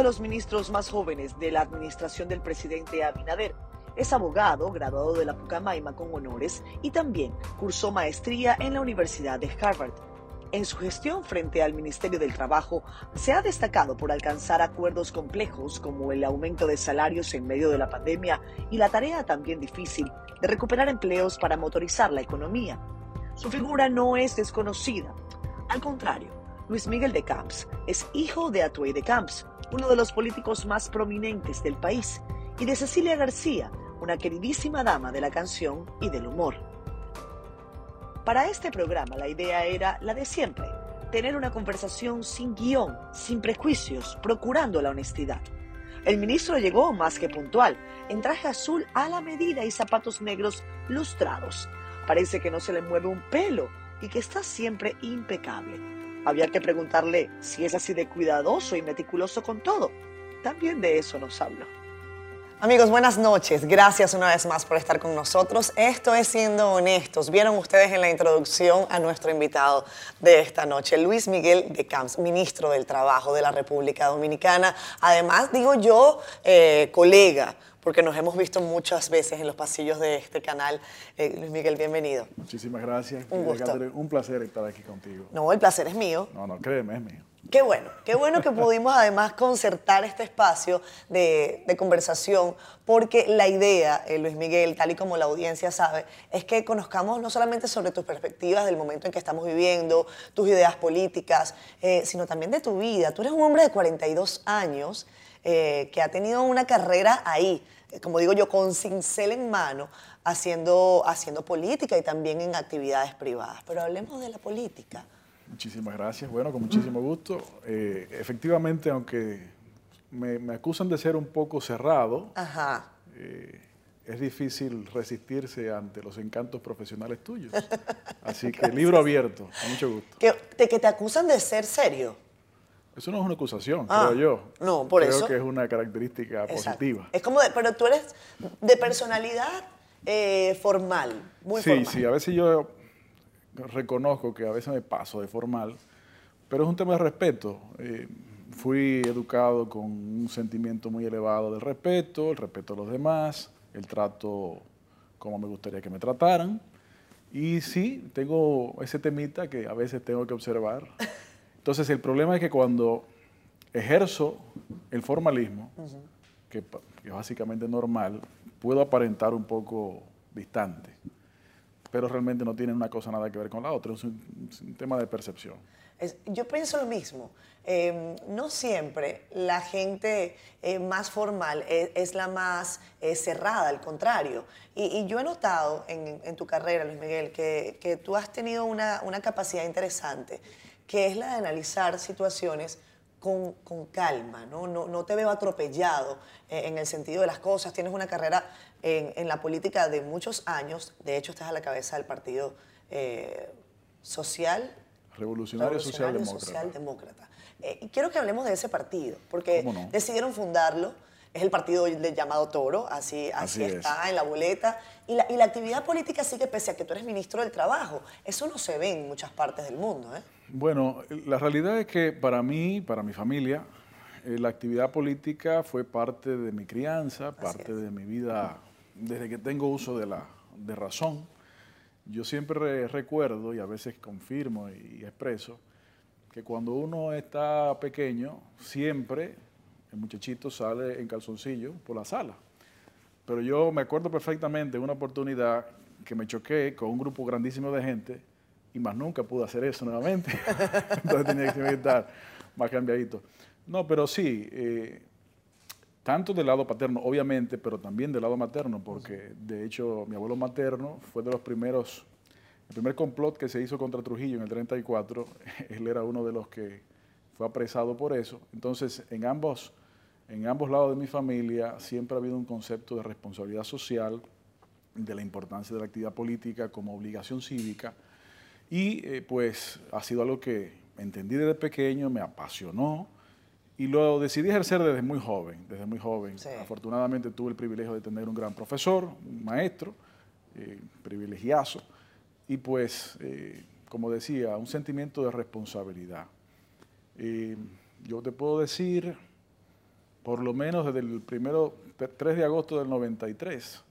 de los ministros más jóvenes de la administración del presidente Abinader. Es abogado, graduado de la Pucamaima con honores y también cursó maestría en la Universidad de Harvard. En su gestión frente al Ministerio del Trabajo se ha destacado por alcanzar acuerdos complejos como el aumento de salarios en medio de la pandemia y la tarea también difícil de recuperar empleos para motorizar la economía. Su figura no es desconocida. Al contrario, Luis Miguel de Camps es hijo de Atuey de Camps, uno de los políticos más prominentes del país, y de Cecilia García, una queridísima dama de la canción y del humor. Para este programa la idea era la de siempre, tener una conversación sin guion, sin prejuicios, procurando la honestidad. El ministro llegó más que puntual, en traje azul a la medida y zapatos negros lustrados. Parece que no se le mueve un pelo y que está siempre impecable. Había que preguntarle si es así de cuidadoso y meticuloso con todo. También de eso nos habló. Amigos, buenas noches. Gracias una vez más por estar con nosotros. Esto es Siendo Honestos. Vieron ustedes en la introducción a nuestro invitado de esta noche, Luis Miguel de Camps, ministro del Trabajo de la República Dominicana. Además, digo yo, eh, colega, porque nos hemos visto muchas veces en los pasillos de este canal. Eh, Luis Miguel, bienvenido. Muchísimas gracias. Un gusto. Un placer estar aquí contigo. No, el placer es mío. No, no, créeme, es mío. Qué bueno, qué bueno que pudimos además concertar este espacio de, conversación, porque la idea, eh, Luis Miguel, tal y como la audiencia sabe, es que conozcamos no solamente sobre tus perspectivas del momento en que estamos viviendo, tus ideas políticas, eh, sino también de tu vida. Tú eres un hombre de 42 años eh, que ha tenido una carrera ahí, como digo yo, con cincel en mano, haciendo, haciendo política y también en actividades privadas. Pero hablemos de la política. Muchísimas gracias. Bueno, con muchísimo gusto. Eh, efectivamente, aunque me, acusan de ser un poco cerrado, eh, es difícil resistirse ante los encantos profesionales tuyos. Así que libro abierto, con mucho gusto. ¿Que, de que te acusan de ser serio? Eso no es una acusación, ah, creo yo. No, por eso. Creo que es una característica positiva. Es como, de, pero tú eres de personalidad eh, formal, muy sí, formal. Sí, sí, a veces yo reconozco que a veces me paso de formal, pero es un tema de respeto. Eh, fui educado con un sentimiento muy elevado del respeto, el respeto a los demás, el trato como me gustaría que me trataran. Y sí, tengo ese temita que a veces tengo que observar. Entonces el problema es que cuando ejerzo el formalismo, que, que es básicamente normal, puedo aparentar un poco distante pero realmente no tienen una cosa nada que ver con la otra, es un, tema de percepción. yo pienso lo mismo. Em, no siempre la gente eh, más formal es, la más eh, cerrada, al contrario. Y, yo he notado en, tu carrera, Luis Miguel, que, tú has tenido una, una, capacidad interesante, que es la de analizar situaciones con, calma, ¿no? ¿no? No, te veo atropellado eh, en el sentido de las cosas. Tienes una carrera en, la política de muchos años. De hecho, estás a la cabeza del Partido eh, Social. Revolucionario, Socialdemócrata. Socialdemócrata. Eh, quiero que hablemos de ese partido, porque decidieron fundarlo. Es el partido llamado Toro, así, así, está en la boleta. Y la, y la, actividad política sigue, pese a que tú eres ministro del Trabajo. Eso no se ve en muchas partes del mundo. ¿eh? Bueno, la realidad es que para mí, para mi familia, la actividad política fue parte de mi crianza, parte de mi vida desde que tengo uso de, la, de razón, yo siempre recuerdo y a veces confirmo y expreso que cuando uno está pequeño, siempre el muchachito sale en calzoncillo por la sala. Pero yo me acuerdo perfectamente de una oportunidad que me choqué con un grupo grandísimo de gente y más nunca pude hacer eso nuevamente. Entonces tenía que estar más cambiadito. No, pero sí, eh, tanto del lado paterno, obviamente, pero también del lado materno, porque de hecho mi abuelo materno fue de los primeros, el primer complot que se hizo contra Trujillo en el 34, él era uno de los que fue apresado por eso. Entonces, en ambos, en ambos lados de mi familia siempre ha habido un concepto de responsabilidad social, de la importancia de la actividad política como obligación cívica, y eh, pues ha sido algo que entendí desde pequeño, me apasionó, y lo decidí ejercer desde muy joven, desde muy joven. Afortunadamente tuve el privilegio de tener un gran profesor, un maestro, eh, privilegiazo, y pues, eh, como decía, un sentimiento de responsabilidad. Eh, yo te puedo decir por lo menos desde el primero 3 de agosto del 93,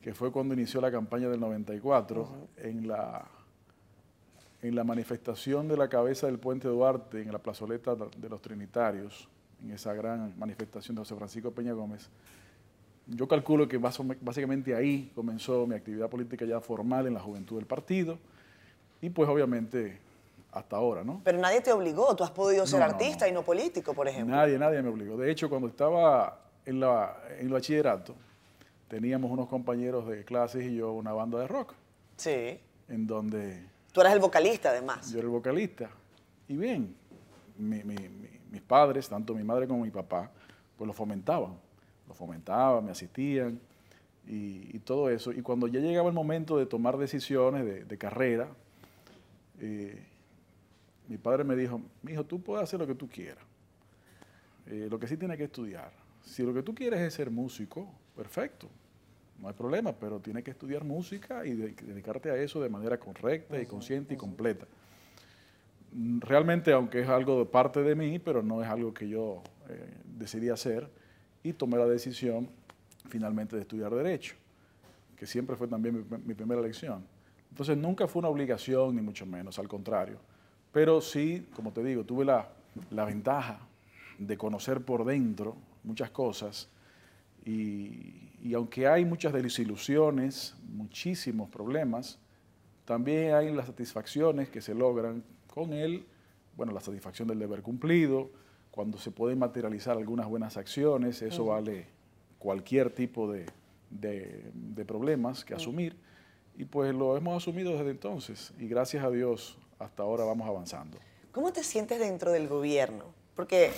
que fue cuando inició la campaña del 94, en, la, en la manifestación de la cabeza del puente Duarte en la plazoleta de los Trinitarios, en esa gran manifestación de José Francisco Peña Gómez, yo calculo que básicamente ahí comenzó mi actividad política ya formal en la juventud del partido y pues obviamente hasta ahora, ¿no? Pero nadie te obligó, tú has podido ser artista y no político, por ejemplo. Nadie, nadie me obligó. De hecho, cuando estaba en, la, en el bachillerato, teníamos unos compañeros de clases y yo una banda de rock. Sí. En donde... Tú eras el vocalista, además. Yo era el vocalista. Y bien, mis padres, tanto mi madre como mi papá, pues lo fomentaban. Lo fomentaban, me asistían y, todo eso. Y cuando ya llegaba el momento de tomar decisiones de, carrera, eh, mi padre me dijo, mi hijo, tú puedes hacer lo que tú quieras. Eh, lo que sí tienes que estudiar. Si lo que tú quieres es ser músico, perfecto, no hay problema, pero tienes que estudiar música y dedicarte a eso de manera correcta y consciente y completa. Mm, realmente, aunque es algo de parte de mí, pero no es algo que yo eh, decidí hacer y tomé la decisión finalmente de estudiar Derecho, que siempre fue también mi, primera elección. Entonces nunca fue una obligación, ni mucho menos, al contrario. Pero sí, como te digo, tuve la, la ventaja de conocer por dentro muchas cosas y, y, aunque hay muchas desilusiones, muchísimos problemas, también hay las satisfacciones que se logran con él, bueno, la satisfacción del deber cumplido, cuando se pueden materializar algunas buenas acciones, eso vale cualquier tipo de, de, problemas que asumir. Y pues lo hemos asumido desde entonces. Y gracias a Dios hasta ahora vamos avanzando. ¿Cómo te sientes dentro del gobierno? Porque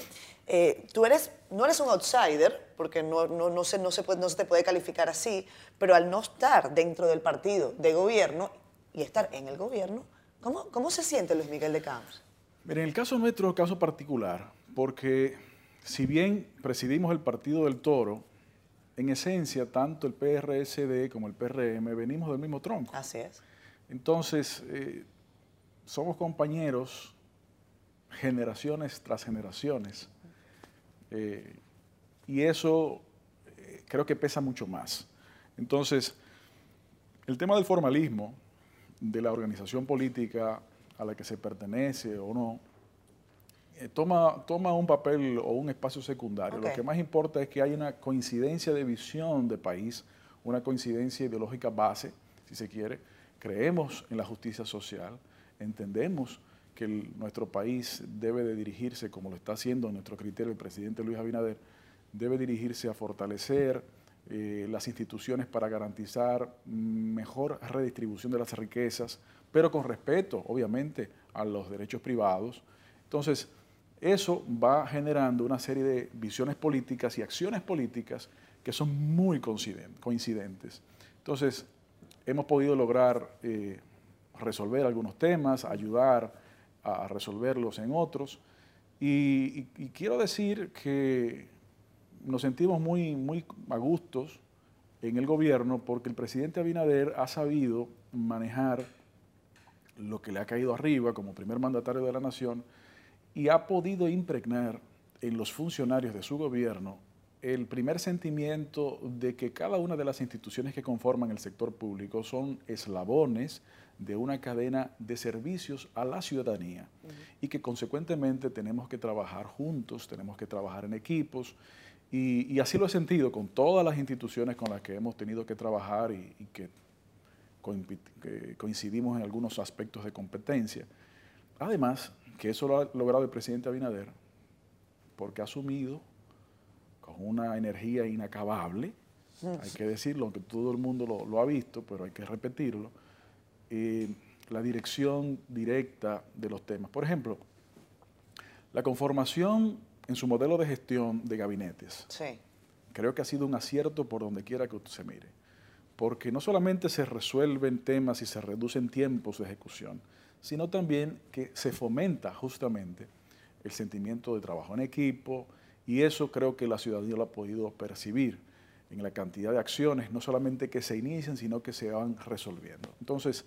eh, tú eres, no eres un outsider, porque no, no, no, se, no, se puede, no se te puede calificar así, pero al no estar dentro del partido de gobierno y estar en el gobierno, ¿cómo, cómo se siente Luis Miguel de Camps? Mira, en el caso nuestro, caso particular, porque si bien presidimos el Partido del Toro, en esencia, tanto el PRSD como el PRM venimos del mismo tronco. Así es. Entonces, eh, somos compañeros generaciones tras generaciones. Eh, y eso eh, creo que pesa mucho más. Entonces, el tema del formalismo de la organización política a la que se pertenece o no, eh, toma, toma un papel o un espacio secundario. Lo que más importa es que hay una coincidencia de visión de país, una coincidencia ideológica base, si se quiere. Creemos en la justicia social, entendemos que nuestro país debe de dirigirse, como lo está haciendo en nuestro criterio el presidente Luis Abinader, debe dirigirse a fortalecer eh, las instituciones para garantizar mejor redistribución de las riquezas, pero con respeto, obviamente, a los derechos privados. Entonces, eso va generando una serie de visiones políticas y acciones políticas que son muy coincidentes. Entonces, hemos podido lograr eh, resolver algunos temas, ayudar a resolverlos en otros. Y, quiero decir que nos sentimos muy, muy a gustos en el gobierno porque el presidente Abinader ha sabido manejar lo que le ha caído arriba como primer mandatario de la nación y ha podido impregnar en los funcionarios de su gobierno el primer sentimiento de que cada una de las instituciones que conforman el sector público son eslabones de una cadena de servicios a la ciudadanía y que consecuentemente tenemos que trabajar juntos, tenemos que trabajar en equipos y, así lo he sentido con todas las instituciones con las que hemos tenido que trabajar y, que coincidimos en algunos aspectos de competencia. Además, que eso lo ha logrado el presidente Abinader, porque ha asumido con una energía inacabable, hay que decirlo, aunque todo el mundo lo, ha visto, pero hay que repetirlo, eh, la dirección directa de los temas. Por ejemplo, la conformación en su modelo de gestión de gabinetes. Creo que ha sido un acierto por donde quiera que usted se mire, porque no solamente se resuelven temas y se reducen tiempos de ejecución, sino también que se fomenta justamente el sentimiento de trabajo en equipo y eso creo que la ciudadanía lo ha podido percibir en la cantidad de acciones, no solamente que se inician, sino que se van resolviendo. Entonces,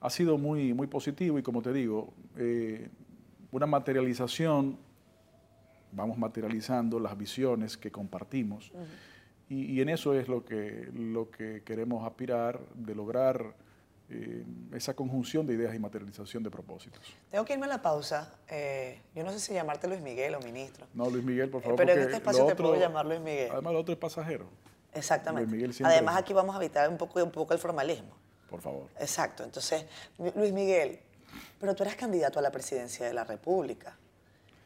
ha sido muy, muy positivo y como te digo, eh, una materialización vamos materializando las visiones que compartimos. y, en eso es lo que, lo que queremos aspirar, de lograr eh, esa conjunción de ideas y materialización de propósitos. Tengo que irme a la pausa. Eh, yo no sé si llamarte Luis Miguel o ministro. No, Luis Miguel, por favor. pero en este espacio te puedo llamar Luis Miguel. Además, el otro es pasajero. Exactamente. Además, aquí vamos a evitar un poco, un poco el formalismo. Por favor. Exacto. Entonces, Luis Miguel, pero tú eres candidato a la presidencia de la República.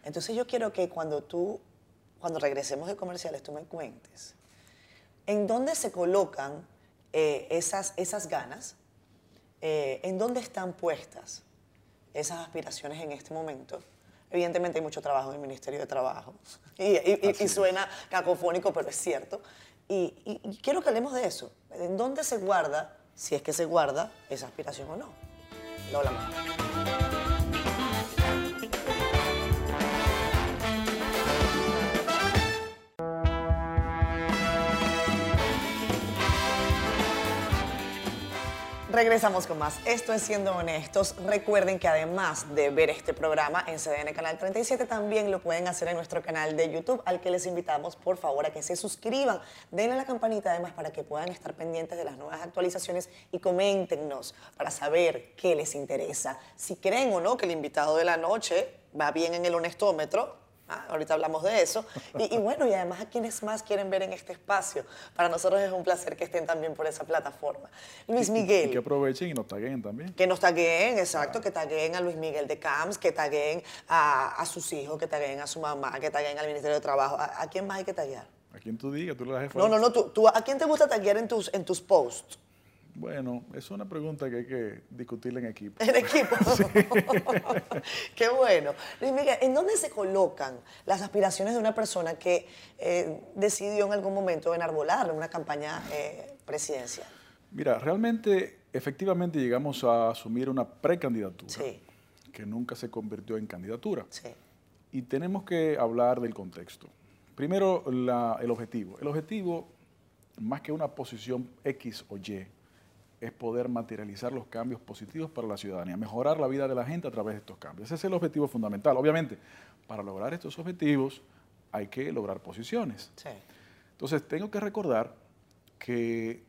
Entonces yo quiero que cuando tú, cuando regresemos de comerciales, tú me cuentes en dónde se colocan eh, esas, esas ganas, eh, en dónde están puestas esas aspiraciones en este momento. Evidentemente hay mucho trabajo en el Ministerio de Trabajo y, suena cacofónico, pero es cierto. Y, y quiero que hablemos de eso. ¿En dónde se guarda, si es que se guarda, esa aspiración o no? Lo hablamos. Regresamos con más. Esto es Siendo Honestos. Recuerden que además de ver este programa en CDN Canal 37, también lo pueden hacer en nuestro canal de YouTube, al que les invitamos por favor a que se suscriban. Denle a la campanita además para que puedan estar pendientes de las nuevas actualizaciones y coméntenos para saber qué les interesa. Si creen o no que el invitado de la noche va bien en el honestómetro, Ah, ahorita hablamos de eso. Y, bueno, y además a quienes más quieren ver en este espacio. Para nosotros es un placer que estén también por esa plataforma. Luis Miguel. Y, que aprovechen y nos taguen también. Que nos taguen, exacto, que taguen a Luis Miguel de Camps, que taguen a, sus hijos, que taguen a su mamá, que taguen al Ministerio de Trabajo. ¿A, quién más hay que taguear? A quien tú digas, tú le das No, no, no, tú, tú, ¿a quién te gusta taguear en tus, en tus posts? Bueno, es una pregunta que hay que discutir en equipo. En equipo. Qué bueno. Luis Miguel, ¿en dónde se colocan las aspiraciones de una persona que eh, decidió en algún momento enarbolar una campaña eh, presidencial? Mira, realmente, efectivamente llegamos a asumir una precandidatura que nunca se convirtió en candidatura. Sí. Y tenemos que hablar del contexto. Primero, el objetivo. El objetivo, más que una posición X o Y, es poder materializar los cambios positivos para la ciudadanía, mejorar la vida de la gente a través de estos cambios. Ese es el objetivo fundamental. Obviamente, para lograr estos objetivos hay que lograr posiciones. Entonces, tengo que recordar que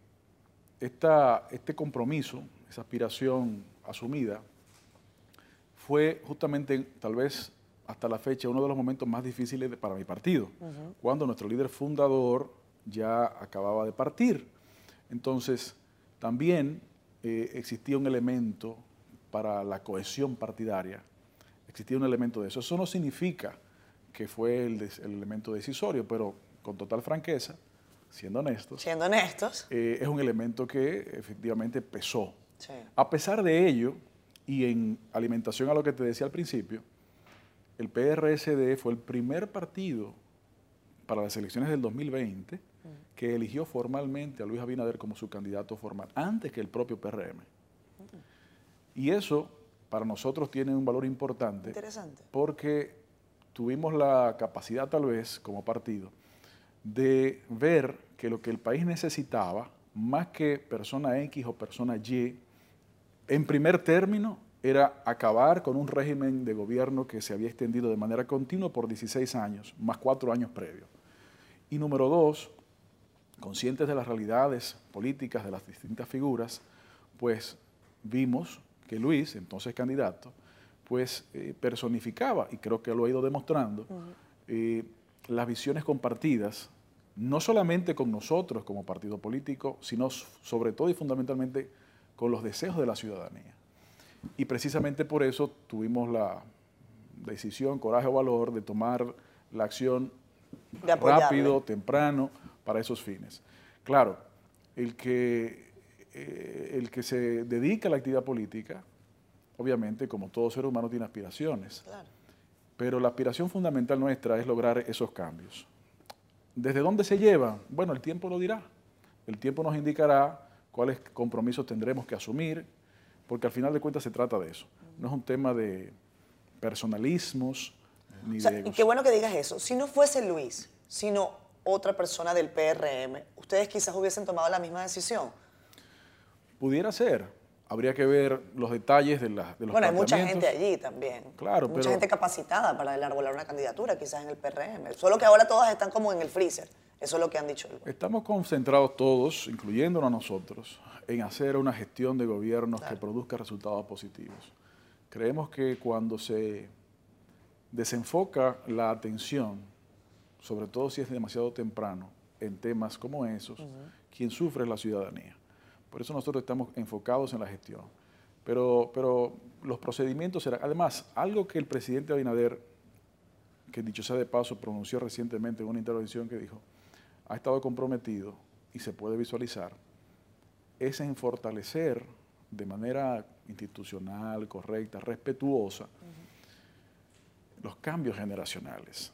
esta, este compromiso, esa aspiración asumida, fue justamente, tal vez hasta la fecha, uno de los momentos más difíciles para mi partido, cuando nuestro líder fundador ya acababa de partir. Entonces, también eh, existía un elemento para la cohesión partidaria, existía un elemento de eso. Eso no significa que fue el, elemento decisorio, pero con total franqueza, siendo honestos. Siendo honestos. Eh, es un elemento que efectivamente pesó. A pesar de ello, y en alimentación a lo que te decía al principio, el PRSD fue el primer partido para las elecciones del 2020 que eligió formalmente a Luis Abinader como su candidato formal, antes que el propio PRM. Y eso para nosotros tiene un valor importante. Interesante. Porque tuvimos la capacidad tal vez como partido de ver que lo que el país necesitaba, más que persona X o persona Y, en primer término era acabar con un régimen de gobierno que se había extendido de manera continua por 16 años, más cuatro años previos. Y número dos, conscientes de las realidades políticas de las distintas figuras, pues vimos que Luis, entonces candidato, pues eh, personificaba, y creo que lo ha ido demostrando, eh, las visiones compartidas, no solamente con nosotros como partido político, sino sobre todo y fundamentalmente con los deseos de la ciudadanía. Y precisamente por eso tuvimos la decisión, coraje o valor de tomar la acción rápido, temprano, para esos fines. Claro, el que, eh, el que se dedica a la actividad política, obviamente, como todo ser humano, tiene aspiraciones. Pero la aspiración fundamental nuestra es lograr esos cambios. ¿Desde dónde se lleva? Bueno, el tiempo lo dirá. El tiempo nos indicará cuáles compromisos tendremos que asumir, porque al final de cuentas se trata de eso. No es un tema de personalismos ni de... Y qué bueno que digas eso. Si no fuese Luis, sino otra persona del PRM, ¿ustedes quizás hubiesen tomado la misma decisión? Pudiera ser. habría que ver los detalles de, la, de los Bueno, hay mucha gente allí también. Claro, Mucha gente capacitada para enarbolar una candidatura, quizás en el PRM. Solo que ahora todas están como en el freezer. Eso es lo que han dicho. Estamos concentrados todos, incluyéndonos a nosotros, en hacer una gestión de gobiernos que produzca resultados positivos. Creemos que cuando se desenfoca la atención, sobre todo si es demasiado temprano, en temas como esos, quien sufre es la ciudadanía. Por eso nosotros estamos enfocados en la gestión. Pero, pero los procedimientos serán, además, algo que el presidente Abinader, que dicho sea de paso, pronunció recientemente en una intervención que dijo, ha estado comprometido y se puede visualizar, es en fortalecer de manera institucional, correcta, respetuosa, los cambios generacionales.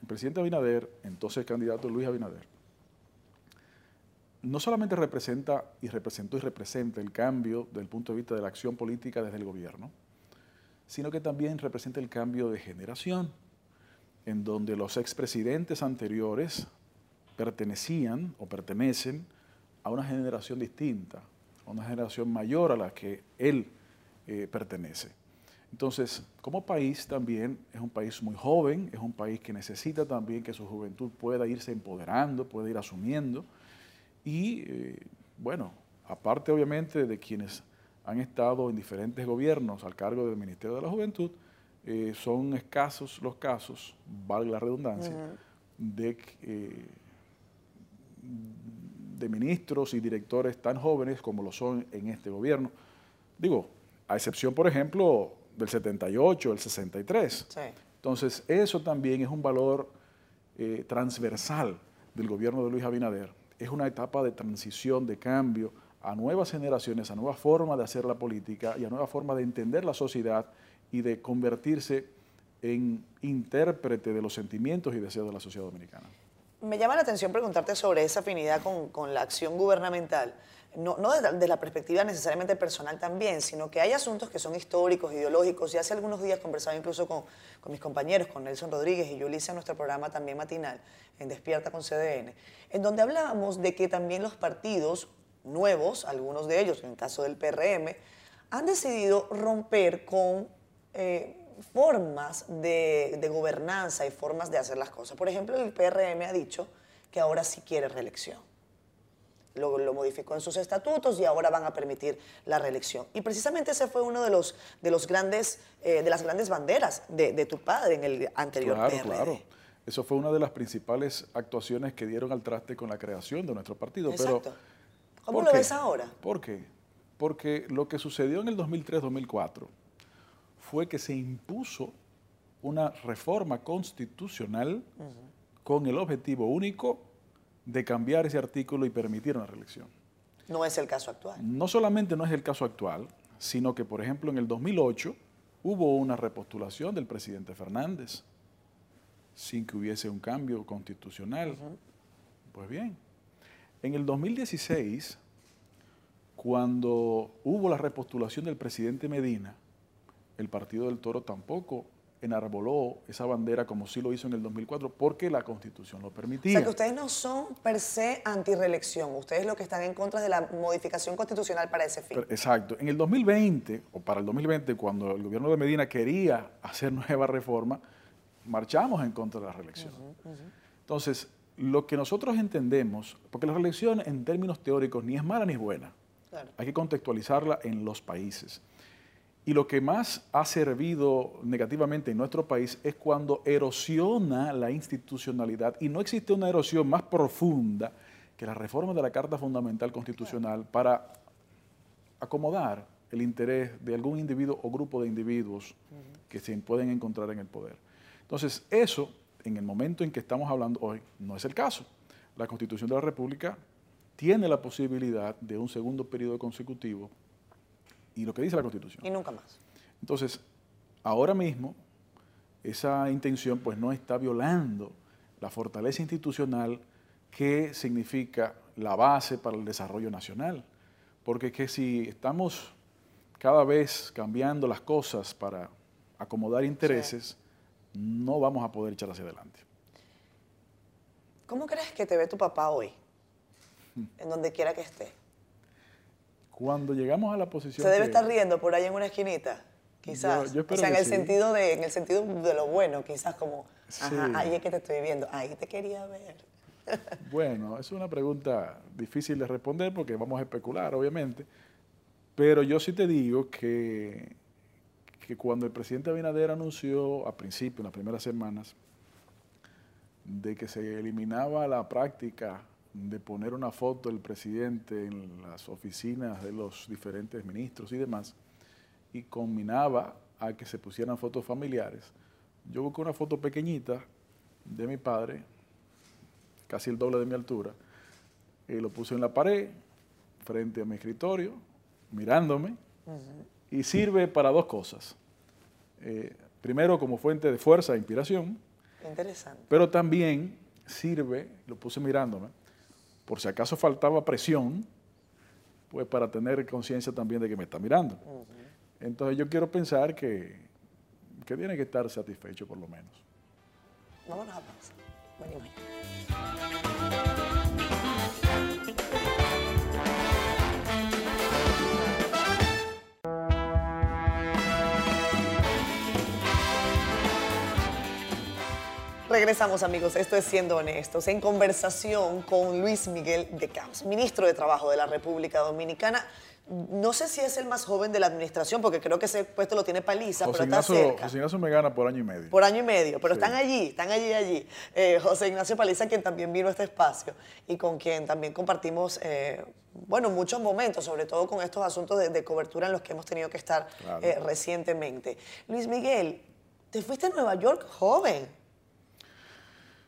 El presidente Abinader, entonces candidato Luis Abinader, no solamente representa y representó y representa el cambio desde el punto de vista de la acción política desde el gobierno, sino que también representa el cambio de generación, en donde los expresidentes anteriores pertenecían o pertenecen a una generación distinta, a una generación mayor a la que él eh, pertenece. Entonces, como país también es un país muy joven, es un país que necesita también que su juventud pueda irse empoderando, pueda ir asumiendo. Y eh, bueno, aparte obviamente de quienes han estado en diferentes gobiernos al cargo del Ministerio de la Juventud, eh, son escasos los casos, valga la redundancia, de, eh, de ministros y directores tan jóvenes como lo son en este gobierno. Digo, a excepción, por ejemplo, del 78, el 63. Entonces, eso también es un valor eh, transversal del gobierno de Luis Abinader. Es una etapa de transición, de cambio a nuevas generaciones, a nuevas formas de hacer la política y a nuevas formas de entender la sociedad y de convertirse en intérprete de los sentimientos y deseos de la sociedad dominicana. Me llama la atención preguntarte sobre esa afinidad con, con la acción gubernamental. No, no desde, la perspectiva necesariamente personal también, sino que hay asuntos que son históricos, ideológicos, y hace algunos días conversaba incluso con, mis compañeros, con Nelson Rodríguez, y yo le hice nuestro programa también matinal, en Despierta con CDN, en donde hablábamos de que también los partidos nuevos, algunos de ellos, en el caso del PRM, han decidido romper con eh, formas de, de gobernanza y formas de hacer las cosas. Por ejemplo, el PRM ha dicho que ahora sí quiere reelección lo, modificó en sus estatutos y ahora van a permitir la reelección. Y precisamente ese fue uno de los, de los grandes, eh, de las grandes banderas de, tu padre en el anterior Claro, claro. Eso fue una de las principales actuaciones que dieron al traste con la creación de nuestro partido. Exacto. ¿Cómo lo ves ahora? ¿Por qué? Porque lo que sucedió en el 2003-2004 fue que se impuso una reforma constitucional con el objetivo único de cambiar ese artículo y permitir una reelección. No es el caso actual. No solamente no es el caso actual, sino que, por ejemplo, en el 2008 hubo una repostulación del presidente Fernández sin que hubiese un cambio constitucional. Pues bien, en el 2016, cuando hubo la repostulación del presidente Medina, el Partido del Toro tampoco enarboló esa bandera como sí lo hizo en el 2004 porque la Constitución lo permitía. O sea que ustedes no son per se anti-reelección, ustedes lo que están en contra de la modificación constitucional para ese fin. exacto. En el 2020, o para el 2020, cuando el gobierno de Medina quería hacer nueva reforma, marchamos en contra de la reelección. Entonces, lo que nosotros entendemos, porque la reelección en términos teóricos ni es mala ni es buena, hay que contextualizarla en los países. Y lo que más ha servido negativamente en nuestro país es cuando erosiona la institucionalidad y no existe una erosión más profunda que la reforma de la Carta Fundamental Constitucional para acomodar el interés de algún individuo o grupo de individuos que se pueden encontrar en el poder. Entonces, eso, en el momento en que estamos hablando hoy, no es el caso. La Constitución de la República tiene la posibilidad de un segundo periodo consecutivo y lo que dice la Constitución. Y nunca más. Entonces, ahora mismo, esa intención pues no está violando la fortaleza institucional que significa la base para el desarrollo nacional. Porque que si estamos cada vez cambiando las cosas para acomodar intereses, no vamos a poder echar hacia adelante. ¿Cómo crees que te ve tu papá hoy? En donde quiera que esté Cuando llegamos a la posición... Se debe estar riendo por ahí en una esquinita, quizás. o sea, en el, sentido de, en el sentido de lo bueno, quizás como, ajá, ahí es que te estoy viendo, ahí te quería ver. Bueno, es una pregunta difícil de responder porque vamos a especular, obviamente. Pero yo sí te digo que, que cuando el presidente Abinader anunció a principio, en las primeras semanas, de que se eliminaba la práctica de poner una foto del presidente en las oficinas de los diferentes ministros y demás, y combinaba a que se pusieran fotos familiares, yo busqué una foto pequeñita de mi padre, casi el doble de mi altura, y lo puse en la pared, frente a mi escritorio, mirándome, y sirve para dos cosas. Eh, primero, como fuente de fuerza e inspiración, Interesante. Pero también sirve, lo puse mirándome, por si acaso faltaba presión, pues para tener conciencia también de que me está mirando. Entonces yo quiero pensar que, que tiene que estar satisfecho por lo menos. Vámonos a pausa. Venimos. Regresamos amigos, esto es Siendo Honestos, en conversación con Luis Miguel de Camps, ministro de Trabajo de la República Dominicana. No sé si es el más joven de la administración, porque creo que ese puesto lo tiene Paliza, pero está cerca. José Ignacio me gana por año y medio. Por año y medio, pero están allí, están allí, allí. Eh, José Ignacio Paliza, quien también vino a este espacio y con quien también compartimos, eh, bueno, muchos momentos, sobre todo con estos asuntos de, cobertura en los que hemos tenido que estar eh, recientemente. Luis Miguel, te fuiste a Nueva York joven.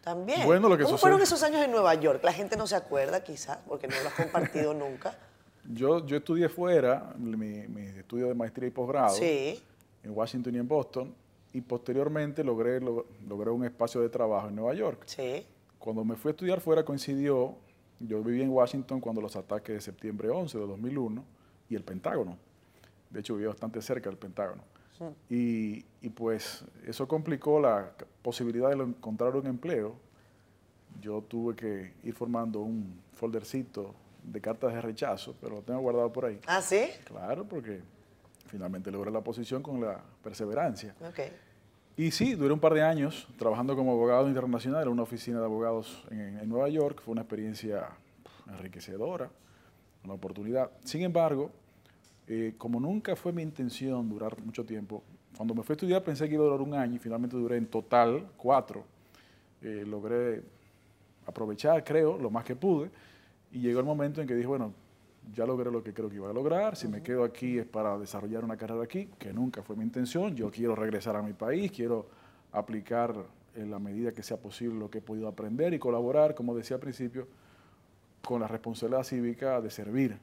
También. Bueno, lo que ¿Cómo fueron esos años en Nueva York? La gente no se acuerda quizás, porque no lo has compartido nunca. Yo, yo estudié fuera, mi, mi estudio de maestría y posgrado, en Washington y en Boston, y posteriormente logré, logré un espacio de trabajo en Nueva York. Sí. Cuando me fui a estudiar fuera coincidió, yo viví en Washington cuando los ataques de septiembre 11 de 2001 y el Pentágono. De hecho, viví bastante cerca del Pentágono. Y, pues eso complicó la posibilidad de encontrar un empleo. Yo tuve que ir formando un foldercito de cartas de rechazo, pero lo tengo guardado por ahí. ¿Ah, sí? Claro, porque finalmente logré la posición con la perseverancia. Okay. Y sí, duré un par de años trabajando como abogado internacional en una oficina de abogados en, Nueva York. Fue una experiencia enriquecedora, una oportunidad. Sin embargo, eh, como nunca fue mi intención durar mucho tiempo, cuando me fui a estudiar pensé que iba a durar un año y finalmente duré en total cuatro. Eh, logré aprovechar, creo, lo más que pude y llegó el momento en que dije, bueno, ya logré lo que creo que iba a lograr, si me quedo aquí es para desarrollar una carrera aquí, que nunca fue mi intención, yo quiero regresar a mi país, quiero aplicar en la medida que sea posible lo que he podido aprender y colaborar, como decía al principio, con la responsabilidad cívica de servir.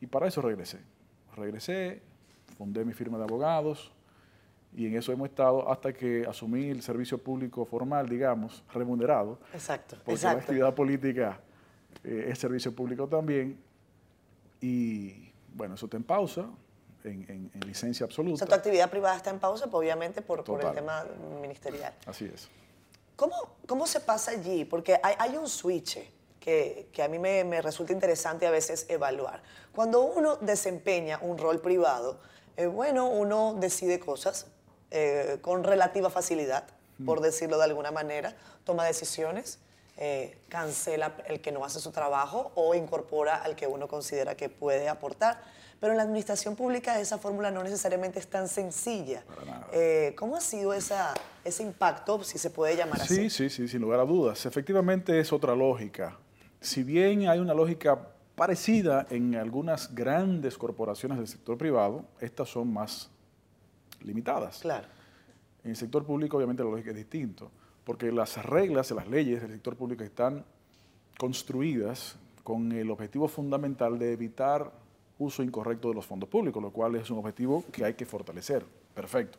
Y para eso regresé. Regresé, fundé mi firma de abogados y en eso hemos estado hasta que asumí el servicio público formal, digamos, remunerado. Exacto. Porque la actividad política eh, es servicio público también. Y bueno, eso está en pausa, en, licencia absoluta. O sea, tu actividad privada está en pausa, pues, obviamente, por, por el tema ministerial. Así es. ¿Cómo, cómo se pasa allí? Porque hay, hay un switch que, a mí me, resulta interesante a veces evaluar. Cuando uno desempeña un rol privado, eh, bueno, uno decide cosas eh, con relativa facilidad, por decirlo de alguna manera, toma decisiones, eh, cancela el que no hace su trabajo o incorpora al que uno considera que puede aportar. Pero en la administración pública esa fórmula no necesariamente es tan sencilla. ¿Cómo ha sido esa, ese impacto, si se puede llamar así? Sí, sí, sí, sin lugar a dudas. Efectivamente es otra lógica si bien hay una lógica parecida en algunas grandes corporaciones del sector privado, estas son más limitadas. Claro. En el sector público obviamente la lógica es distinta, porque las reglas, las leyes del sector público están construidas con el objetivo fundamental de evitar uso incorrecto de los fondos públicos, lo cual es un objetivo que hay que fortalecer. Perfecto.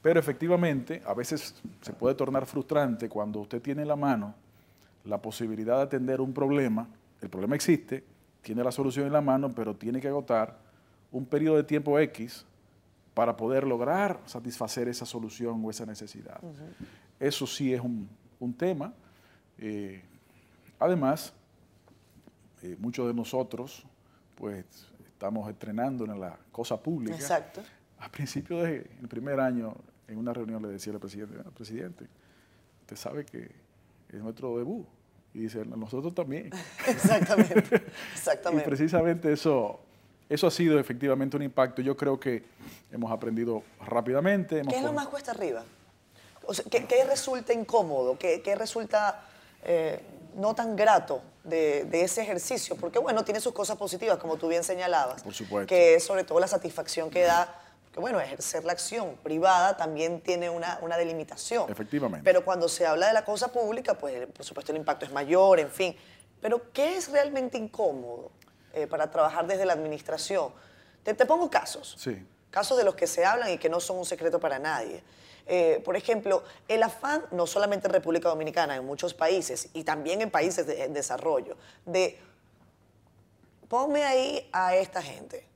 Pero efectivamente, a veces se puede tornar frustrante cuando usted tiene en la mano la posibilidad de atender un problema, el problema existe, tiene la solución en la mano, pero tiene que agotar un periodo de tiempo X para poder lograr satisfacer esa solución o esa necesidad. Eso sí es un, tema. Eh, además, eh, muchos de nosotros pues estamos estrenando en la cosa pública. Exacto. A principio del primer año, en una reunión le decía al presidente, presidente, usted sabe que es nuestro debut. Y dice, nosotros también. Exactamente. Exactamente. y precisamente eso, eso ha sido efectivamente un impacto. Yo creo que hemos aprendido rápidamente. ¿Qué es lo más cuesta arriba? ¿qué, resulta incómodo? ¿Qué, resulta eh, no tan grato de, ese ejercicio? Porque, bueno, tiene sus cosas positivas, como tú bien señalabas. Por supuesto. Que es sobre todo la satisfacción que da que bueno, ejercer la acción privada también tiene una, delimitación. Efectivamente. Pero cuando se habla de la cosa pública, pues por supuesto el impacto es mayor, en fin. Pero ¿qué es realmente incómodo eh, para trabajar desde la administración? Te, te, pongo casos. Sí. Casos de los que se hablan y que no son un secreto para nadie. Eh, por ejemplo, el afán, no solamente en República Dominicana, en muchos países y también en países de, en desarrollo, de ponme ahí a esta gente.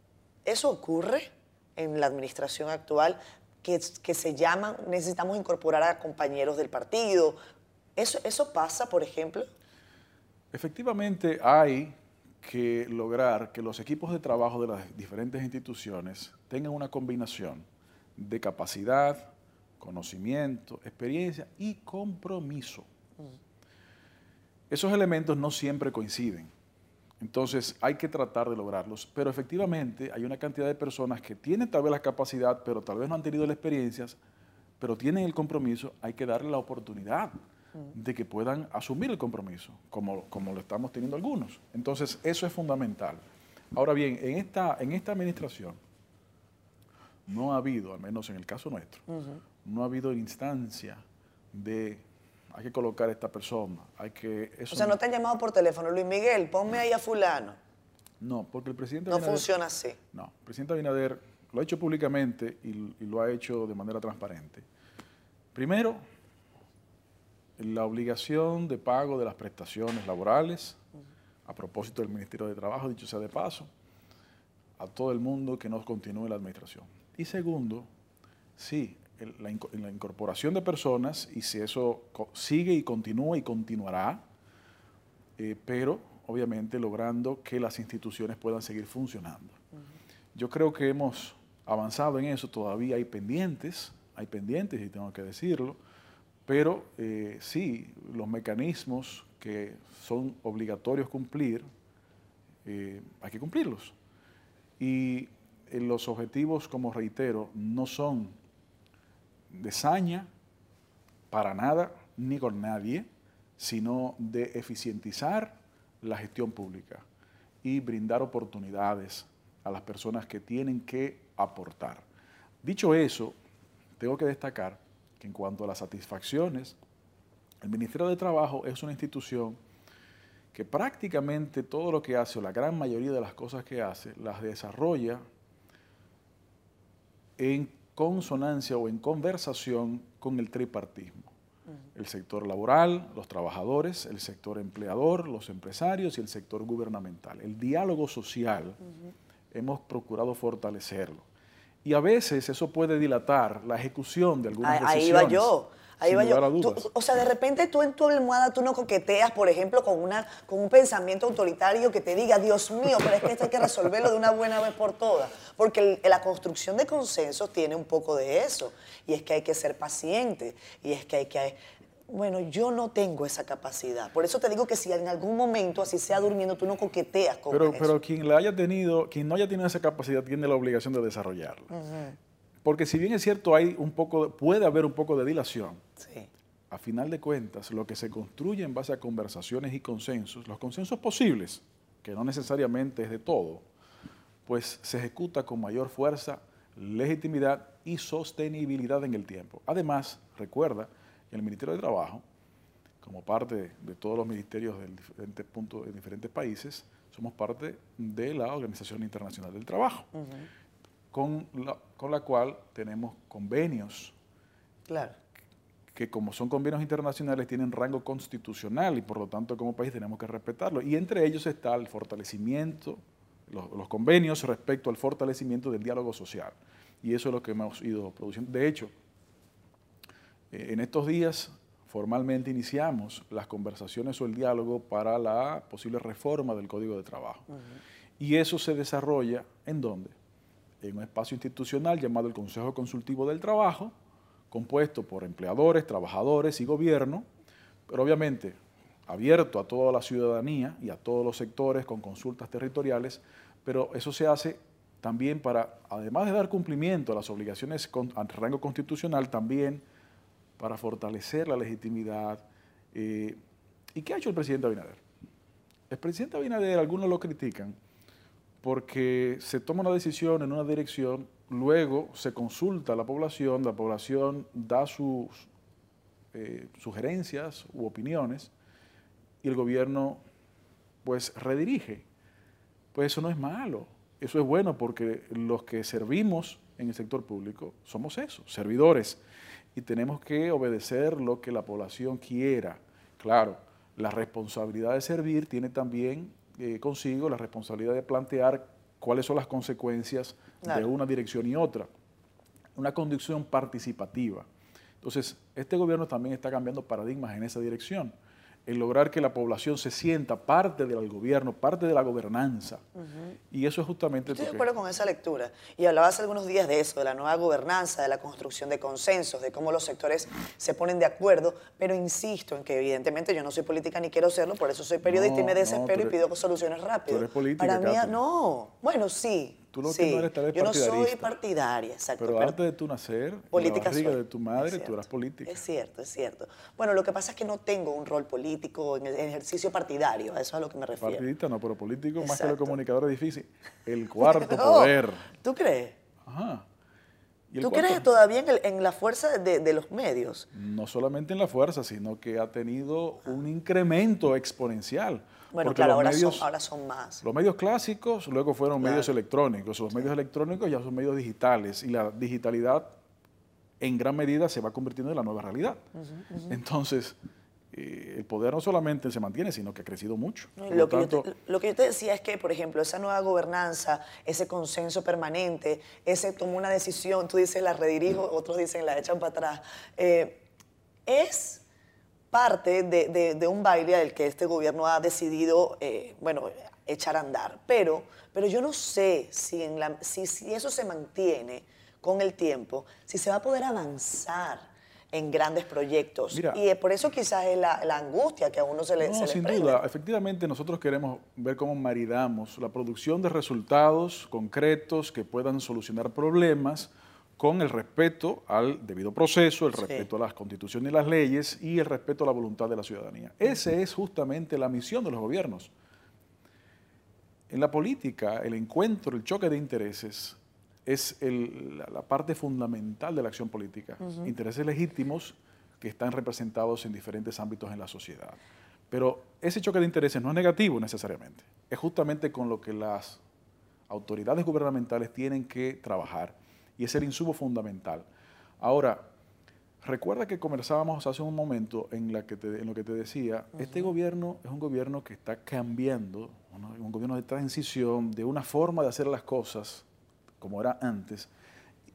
¿Eso ocurre en la administración actual? Que, que se llaman, necesitamos incorporar a compañeros del partido. ¿Eso, ¿Eso pasa, por ejemplo? Efectivamente, hay que lograr que los equipos de trabajo de las diferentes instituciones tengan una combinación de capacidad, conocimiento, experiencia y compromiso. Esos elementos no siempre coinciden. Entonces hay que tratar de lograrlos, pero efectivamente hay una cantidad de personas que tienen tal vez la capacidad, pero tal vez no han tenido las experiencias, pero tienen el compromiso, hay que darle la oportunidad de que puedan asumir el compromiso, como, como lo estamos teniendo algunos. Entonces eso es fundamental. Ahora bien, en esta, en esta administración no ha habido, al menos en el caso nuestro, no ha habido instancia de hay que colocar a esta persona, hay que... o sea, no te han llamado por teléfono, Luis Miguel, ponme ahí a fulano. No, porque el presidente... No funciona así. No, el presidente Abinader lo ha hecho públicamente y, lo ha hecho de manera transparente. Primero, la obligación de pago de las prestaciones laborales, a propósito del Ministerio de Trabajo, dicho sea de paso, a todo el mundo que no continúe la administración. Y segundo, sí, la, incorporación de personas y si eso sigue y continúa y continuará, eh, pero obviamente logrando que las instituciones puedan seguir funcionando. Yo creo que hemos avanzado en eso, todavía hay pendientes, hay pendientes y tengo que decirlo, pero eh, sí, los mecanismos que son obligatorios cumplir, eh, hay que cumplirlos. Y los objetivos, como reitero, no son de saña para nada ni con nadie, sino de eficientizar la gestión pública y brindar oportunidades a las personas que tienen que aportar. Dicho eso, tengo que destacar que en cuanto a las satisfacciones, el Ministerio de Trabajo es una institución que prácticamente todo lo que hace, o la gran mayoría de las cosas que hace, las desarrolla en consonancia o en conversación con el tripartismo. El sector laboral, los trabajadores, el sector empleador, los empresarios y el sector gubernamental. El diálogo social hemos procurado fortalecerlo. Y a veces eso puede dilatar la ejecución de algunas ahí, decisiones. Ahí va yo. Ahí va yo. o sea, de repente tú en tu almohada tú no coqueteas, por ejemplo, con, una, con un pensamiento autoritario que te diga, Dios mío, pero es que esto hay que resolverlo de una buena vez por todas. Porque la construcción de consensos tiene un poco de eso. Y es que hay que ser paciente. Y es que hay que... Bueno, yo no tengo esa capacidad. Por eso te digo que si en algún momento, así sea durmiendo, tú no coqueteas con pero, eso. Pero quien la haya tenido, quien no haya tenido esa capacidad tiene la obligación de desarrollarla. Porque si bien es cierto, hay un poco, puede haber un poco de dilación, a final de cuentas, lo que se construye en base a conversaciones y consensos, los consensos posibles, que no necesariamente es de todo, pues se ejecuta con mayor fuerza, legitimidad y sostenibilidad en el tiempo. Además, recuerda que el Ministerio de Trabajo, como parte de todos los ministerios de diferentes puntos, de diferentes países, somos parte de la Organización Internacional del Trabajo con la, con la cual tenemos convenios. Claro. Que como son convenios internacionales tienen rango constitucional y por lo tanto como país tenemos que respetarlo. Y entre ellos está el fortalecimiento, los, convenios respecto al fortalecimiento del diálogo social. Y eso es lo que hemos ido produciendo. De hecho, eh, en estos días formalmente iniciamos las conversaciones o el diálogo para la posible reforma del Código de Trabajo. Y eso se desarrolla en dónde? En un espacio institucional llamado el Consejo Consultivo del Trabajo, compuesto por empleadores, trabajadores y gobierno, pero obviamente abierto a toda la ciudadanía y a todos los sectores con consultas territoriales, pero eso se hace también para, además de dar cumplimiento a las obligaciones con, rango constitucional, también para fortalecer la legitimidad. Eh, ¿Y qué ha hecho el presidente Abinader? El presidente Abinader, algunos lo critican porque se toma una decisión en una dirección, luego se consulta a la población, la población da sus eh, sugerencias u opiniones y el gobierno pues redirige. Pues eso no es malo, eso es bueno porque los que servimos en el sector público somos eso, servidores, y tenemos que obedecer lo que la población quiera. Claro, la responsabilidad de servir tiene también eh, consigo la responsabilidad de plantear cuáles son las consecuencias de una dirección y otra. Una conducción participativa. Entonces, este gobierno también está cambiando paradigmas en esa dirección en lograr que la población se sienta parte del gobierno, parte de la gobernanza. Y eso es justamente... Estoy de acuerdo con esa lectura. Y hablaba hace algunos días de eso, de la nueva gobernanza, de la construcción de consensos, de cómo los sectores se ponen de acuerdo, pero insisto en que evidentemente yo no soy política ni quiero serlo, por eso soy periodista y me desespero y pido soluciones rápidas. Tú eres política, Para mí, no. Bueno, sí, Tú lo sí, que no eres tal vez yo no soy partidaria, exacto. Pero, antes de tu nacer, política en la de tu madre, tú eras política. Es cierto, es cierto. Bueno, lo que pasa es que no tengo un rol político en el ejercicio partidario, a eso es a lo que me refiero. Partidista no, pero político más que lo comunicador es difícil. El cuarto poder. ¿Tú crees? Ajá. ¿Tú crees todavía en, la fuerza de, los medios? No solamente en la fuerza, sino que ha tenido un incremento exponencial. Bueno, claro, ahora, son, más. Los medios clásicos luego fueron medios electrónicos. Los medios electrónicos ya son medios digitales y la digitalidad en gran medida se va convirtiendo en la nueva realidad. Entonces, eh, el poder no solamente se mantiene, sino que ha crecido mucho. lo, que yo te, decía es que, por ejemplo, esa nueva gobernanza, ese consenso permanente, ese tomó una decisión, tú dices la redirijo, otros dicen la echan para atrás, eh, es parte de, un baile del que este gobierno ha decidido, eh, bueno, echar a andar. Pero, pero yo no sé si, en la, si, si eso se mantiene con el tiempo, si se va a poder avanzar en grandes proyectos. y por eso quizás es la, angustia que a uno se le No, sin duda. Efectivamente, nosotros queremos ver cómo maridamos la producción de resultados concretos que puedan solucionar problemas con el respeto al debido proceso, el respeto a las constituciones y las leyes y el respeto a la voluntad de la ciudadanía. Esa es justamente la misión de los gobiernos. En la política, el encuentro, el choque de intereses es la, parte fundamental de la acción política. Intereses legítimos que están representados en diferentes ámbitos en la sociedad. Pero ese choque de intereses no es negativo necesariamente. Es justamente con lo que las autoridades gubernamentales tienen que trabajar y es el insumo fundamental. Ahora, recuerda que conversábamos hace un momento en, la que en lo que te decía, este gobierno es un gobierno que está cambiando, un gobierno de transición, de una forma de hacer las cosas como era antes,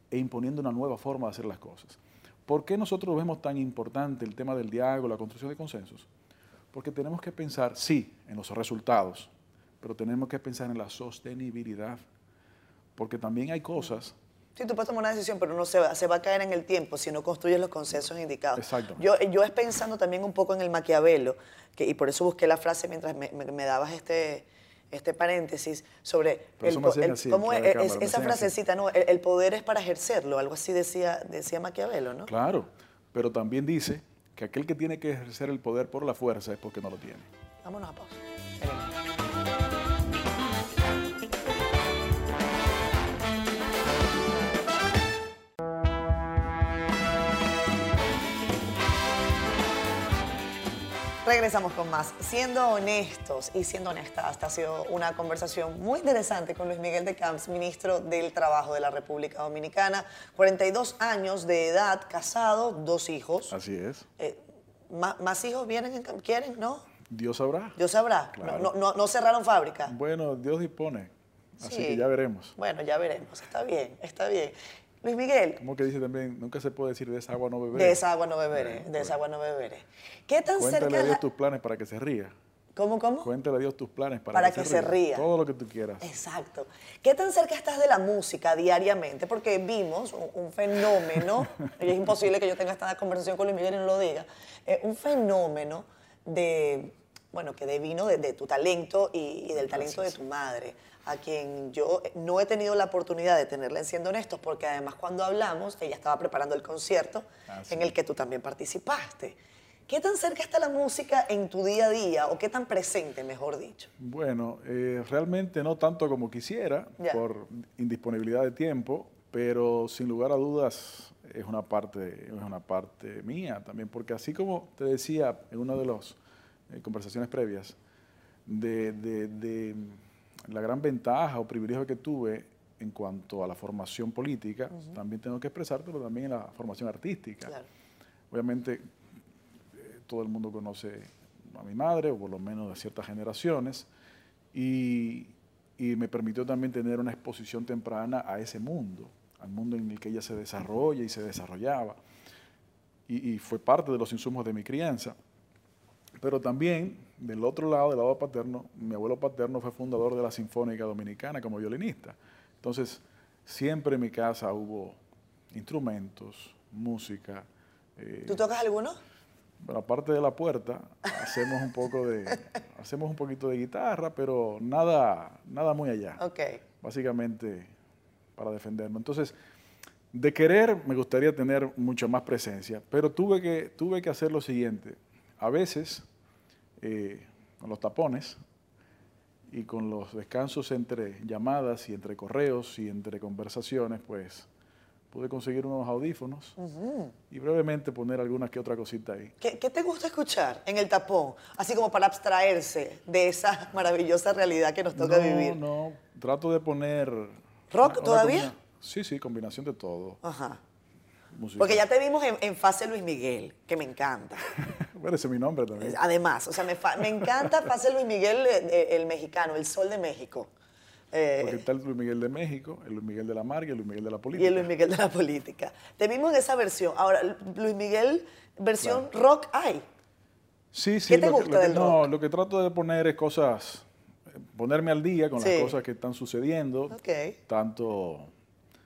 e imponiendo una nueva forma de hacer las cosas. ¿Por qué nosotros vemos tan importante el tema del diálogo, la construcción de consensos? Porque tenemos que pensar, sí, en los resultados, pero tenemos que pensar en la sostenibilidad, porque también hay cosas Sí, tú puedes tomar una decisión, pero no se va, se va a caer en el tiempo si no construyes los consensos indicados. Exacto. Yo, yo es pensando también un poco en el Maquiavelo, que, y por eso busqué la frase mientras me, me dabas este, este paréntesis sobre el, cómo es, esa frasecita, ¿no? El, poder es para ejercerlo, algo así decía, decía Maquiavelo, ¿no? Claro, pero también dice que aquel que tiene que ejercer el poder por la fuerza es porque no lo tiene. Vámonos a pausa. Regresamos con más. Siendo honestos y siendo honesta, esta ha sido una conversación muy interesante con Luis Miguel de Camps, ministro del Trabajo de la República Dominicana. 42 años de edad, casado, dos hijos. Así es. Eh, ¿más, hijos vienen, quieren, no? Dios sabrá. Dios sabrá. No, no, cerraron fábrica. Bueno, Dios dispone. Así que ya veremos. Bueno, ya veremos. Está bien, está bien. Luis Miguel. Como que dice también, nunca se puede decir de esa agua no beberé. De esa agua no beberé, de esa agua no beberé. ¿Qué tan Cuéntale cerca... a tus planes para que se ría. ¿Cómo, cómo? Cuéntale a Dios tus planes para, Para que se ría. Todo lo que tú quieras. Exacto. ¿Qué tan cerca estás de la música diariamente? Porque vimos un, un fenómeno, y es imposible que yo tenga esta conversación con Luis Miguel y no lo diga, eh, un fenómeno de, bueno, que devino de, de tu talento y, y del talento de tu madre, a quien yo no he tenido la oportunidad de tenerla en Siendo Honestos, porque además cuando hablamos, ella estaba preparando el concierto Ah, sí. en el que tú también participaste. ¿Qué tan cerca está la música en tu día a día, o qué tan presente, mejor dicho? Bueno, eh, realmente no tanto como quisiera, por indisponibilidad de tiempo, pero sin lugar a dudas es una parte, es una parte mía también, porque así como te decía en una de las eh, conversaciones previas, de, de- de la gran ventaja o privilegio que tuve en cuanto a la formación política, también tengo que expresártelo también en la formación artística. Claro. Obviamente, eh, todo el mundo conoce a mi madre, o por lo menos de ciertas generaciones, y, y me permitió también tener una exposición temprana a ese mundo, al mundo en el que ella se desarrolla y se desarrollaba. Y, y fue parte de los insumos de mi crianza. Pero también, del otro lado, del lado paterno, mi abuelo paterno fue fundador de la Sinfónica Dominicana como violinista. Entonces, siempre en mi casa hubo instrumentos, música. eh, ¿Tú tocas alguno? bueno, aparte de la puerta, hacemos un poco de, hacemos un poquito de guitarra, pero nada, nada muy allá. Ok. Básicamente para defendernos. Entonces, de querer me gustaría tener mucha más presencia, pero tuve que, tuve que hacer lo siguiente. A veces, eh, con los tapones y con los descansos entre llamadas y entre correos y entre conversaciones, pues pude conseguir unos audífonos y brevemente poner alguna que otra cosita ahí. ¿Qué, qué te gusta escuchar en el tapón? Así como para abstraerse de esa maravillosa realidad que nos toca no, vivir. No, trato de poner... ¿Rock una- una todavía? Sí, sí, combinación de todo. Ajá. Porque ya te vimos en, en Fase Luis Miguel, que me encanta. Bueno, ese es mi nombre también. Además, o sea, me, me encanta Fase Luis Miguel, eh, eh, el mexicano, el sol de México. Eh, Porque está el Luis Miguel de México, el Luis Miguel de la Marga y el Luis Miguel de la Política. y el Luis Miguel de la política. Te vimos en esa versión. Ahora, Luis Miguel, versión rock hay. Sí, sí. ¿Qué te que- gusta lo que- del No, rock? lo que trato de poner es cosas, ponerme al día con Sí. las cosas que están sucediendo, tanto,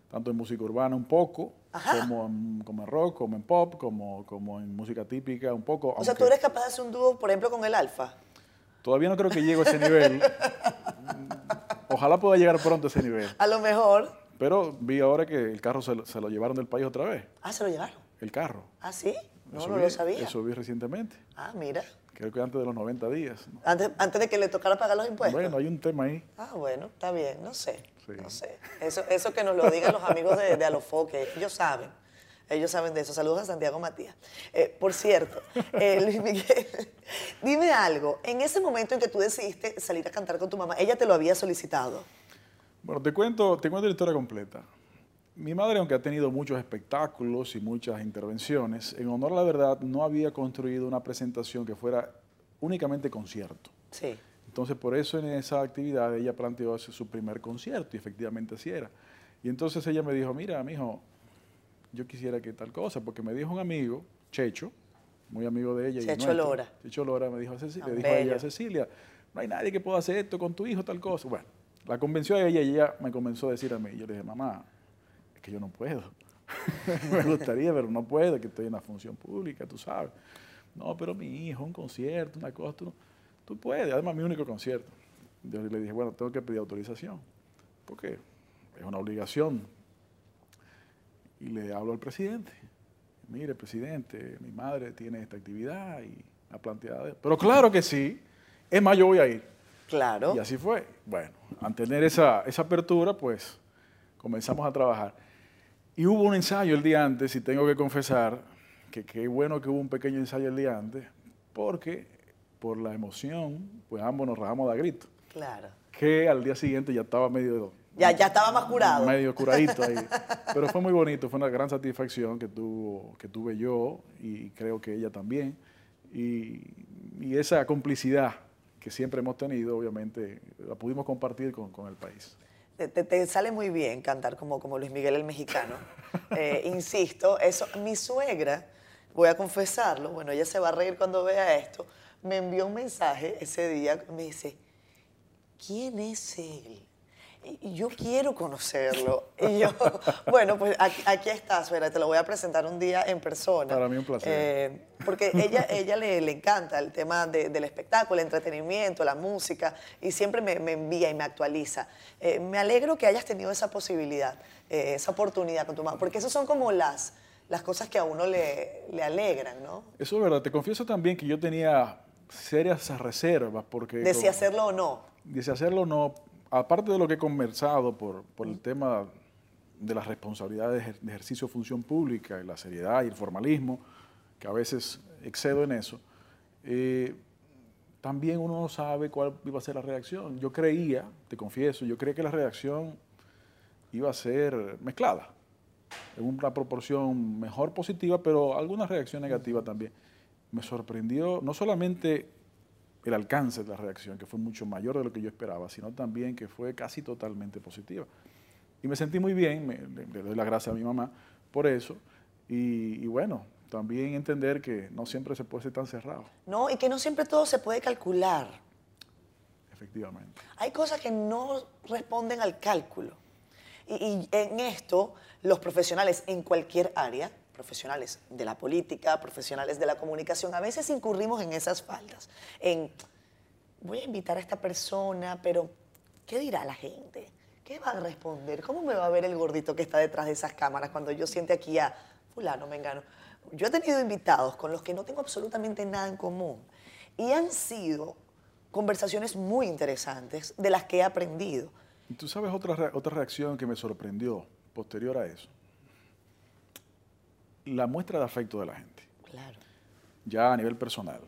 tanto en música urbana un poco, Ajá. como en, como en rock, como en pop, como, como en música típica un poco. O sea, tú eres capaz de hacer un dúo, por ejemplo, con el Alfa. Todavía no creo que llegue a ese nivel. Ojalá pueda llegar pronto a ese nivel. A lo mejor. Pero vi ahora que el carro se, lo- se lo llevaron del país otra vez. Ah, se lo llevaron. El carro. Ah, sí. No, Eso no vi- lo sabía. Eso vi recientemente. Ah, mira. Creo que antes de los 90 días. ¿no? Antes, antes de que le tocara pagar los impuestos. Bueno, hay un tema ahí. Ah, bueno, está bien, no sé. Sí. No sé. Eso, eso que nos lo digan los amigos de, de Alofoque, ellos saben. Ellos saben de eso. Saludos a Santiago Matías. Eh, por cierto, eh, Luis Miguel, dime algo. En ese momento en que tú decidiste salir a cantar con tu mamá, ella te lo había solicitado. Bueno, te cuento, te cuento la historia completa. Mi madre, aunque ha tenido muchos espectáculos y muchas intervenciones, en honor a la verdad, no había construido una presentación que fuera únicamente concierto. Sí. Entonces, por eso en esa actividad ella planteó su primer concierto y efectivamente así era. Y entonces ella me dijo, mira, mijo, yo quisiera que tal cosa, porque me dijo un amigo, Checho, muy amigo de ella. y Checho nuestro, Lora. Checho Lora me dijo, a Ceci- Tan le dijo a ella. Cecilia, no hay nadie que pueda hacer esto con tu hijo, tal cosa. Bueno, la convenció a ella y ella me comenzó a decir a mí. Yo le dije, mamá, es que yo no puedo. me gustaría, pero no puedo, que estoy en la función pública, tú sabes. No, pero mi hijo, un concierto, una cosa, tú, tú puedes. Además, mi único concierto. Yo le dije, bueno, tengo que pedir autorización, porque es una obligación. Y le hablo al presidente. Mire, presidente, mi madre tiene esta actividad y ha planteado. Pero claro que sí. Es más, yo voy a ir. Claro. Y así fue. Bueno, al tener esa, esa apertura, pues comenzamos a trabajar. Y hubo un ensayo el día antes, y tengo que confesar que qué bueno que hubo un pequeño ensayo el día antes, porque por la emoción, pues ambos nos rajamos de a grito. Claro. Que al día siguiente ya estaba medio, Ya, ya estaba más curado. medio curadito ahí. Pero fue muy bonito, fue una gran satisfacción que, tuvo, que tuve yo y creo que ella también. Y, y esa complicidad que siempre hemos tenido, obviamente, la pudimos compartir con, con el país. Te, te- te sale muy bien cantar como, como Luis Miguel el mexicano. Eh, insisto, eso, mi suegra voy a confesarlo, bueno, ella se va a reír cuando vea esto, me envió un mensaje ese día, me dice, ¿quién es él? Y yo quiero conocerlo. Y yo, bueno, pues aquí, aquí estás, Vera, te lo voy a presentar un día en persona. Para mí un placer. Eh, porque ella, ella le, le encanta el tema de- del espectáculo, el entretenimiento, la música, y siempre me, me envía y me actualiza. Eh, me alegro que hayas tenido esa posibilidad, eh, esa oportunidad con tu mamá, porque esas son como las, las cosas que a uno le, le alegran, ¿no? Eso es verdad. Te confieso también que yo tenía serias reservas porque... De si hacerlo o no. de si hacerlo o no, aparte de lo que he conversado por, por el tema de las responsabilidades de ejercicio de función pública y la seriedad y el formalismo, que a veces excedo en eso, eh, también uno no sabe cuál iba a ser la reacción. Yo creía, te confieso, yo creía que la reacción iba a ser mezclada, en una proporción mejor positiva, pero alguna reacción negativa también. Me sorprendió no solamente el alcance de la reacción, que fue mucho mayor de lo que yo esperaba, sino también que fue casi totalmente positiva. Y me sentí muy bien, me- le, le doy las gracias a mi mamá por eso, y, y bueno, también entender que no siempre se puede ser tan cerrado, No, y que no siempre todo se puede calcular. efectivamente. Hay cosas que no responden al cálculo. Y, y en esto, los profesionales en cualquier área, profesionales de la política, profesionales de la comunicación, a veces incurrimos en esas faltas. En, voy a invitar a esta persona, pero ¿qué dirá la gente? ¿Qué va a responder? ¿Cómo me va a ver el gordito que está detrás de esas cámaras cuando yo siente aquí a fulano, mengano? Yo he tenido invitados con los que no tengo absolutamente nada en común y han sido conversaciones muy interesantes de las que he aprendido. Y tú sabes otra, otra reacción que me sorprendió posterior a eso. La muestra de afecto de la gente. Claro. ya a nivel personal.